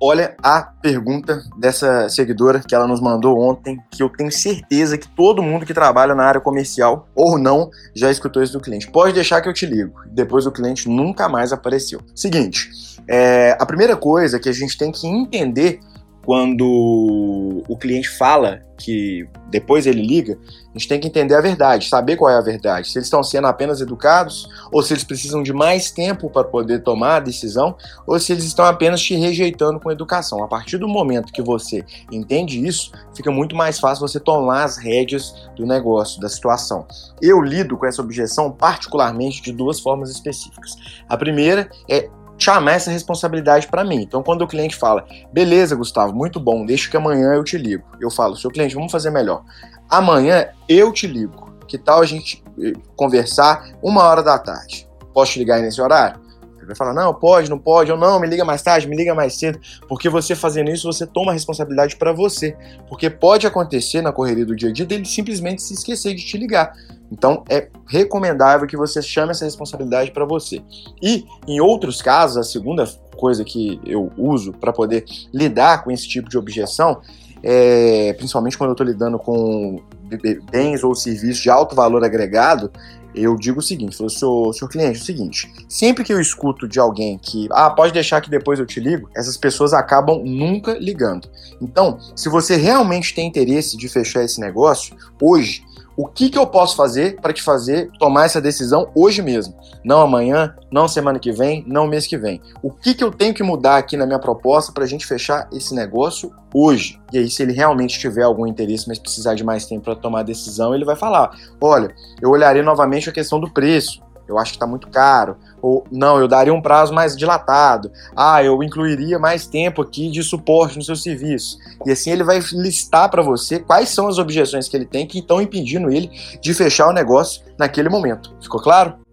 Olha a pergunta dessa seguidora que ela nos mandou ontem, que eu tenho certeza que todo mundo que trabalha na área comercial ou não já escutou isso do cliente. Pode deixar que eu te ligo. Depois o cliente nunca mais apareceu. Seguinte, é, a primeira coisa que a gente tem que entender quando o cliente fala que depois ele liga, a gente tem que entender a verdade, saber qual é a verdade. Se eles estão sendo apenas educados, ou se eles precisam de mais tempo para poder tomar a decisão, ou se eles estão apenas te rejeitando com educação. A partir do momento que você entende isso, fica muito mais fácil você tomar as rédeas do negócio, da situação. Eu lido com essa objeção particularmente de duas formas específicas. A primeira é chamar essa responsabilidade para mim. Então, quando o cliente fala, beleza, Gustavo, muito bom, deixa que amanhã eu te ligo. Eu falo, seu cliente, vamos fazer melhor. Amanhã eu te ligo. Que tal a gente eh, conversar uma hora da tarde? Posso te ligar nesse horário? Ele vai falar, não, pode, não pode, ou não, me liga mais tarde, me liga mais cedo, porque você fazendo isso, você toma a responsabilidade para você. Porque pode acontecer na correria do dia a dia dele simplesmente se esquecer de te ligar. Então é recomendável que você chame essa responsabilidade para você. E em outros casos, a segunda coisa que eu uso para poder lidar com esse tipo de objeção é, principalmente quando eu estou lidando com bens ou serviços de alto valor agregado, eu digo o seguinte, falo, senhor, senhor cliente, é o seguinte, sempre que eu escuto de alguém que, ah, pode deixar que depois eu te ligo, essas pessoas acabam nunca ligando. Então, se você realmente tem interesse de fechar esse negócio, hoje, o que, que eu posso fazer para te fazer tomar essa decisão hoje mesmo? Não amanhã, não semana que vem, não mês que vem. O que, que eu tenho que mudar aqui na minha proposta para a gente fechar esse negócio hoje? E aí, se ele realmente tiver algum interesse, mas precisar de mais tempo para tomar a decisão, ele vai falar: olha, eu olharei novamente a questão do preço eu acho que está muito caro. Ou não, eu daria um prazo mais dilatado. Ah, eu incluiria mais tempo aqui de suporte no seu serviço. E assim ele vai listar para você quais são as objeções que ele tem que estão impedindo ele de fechar o negócio naquele momento. Ficou claro?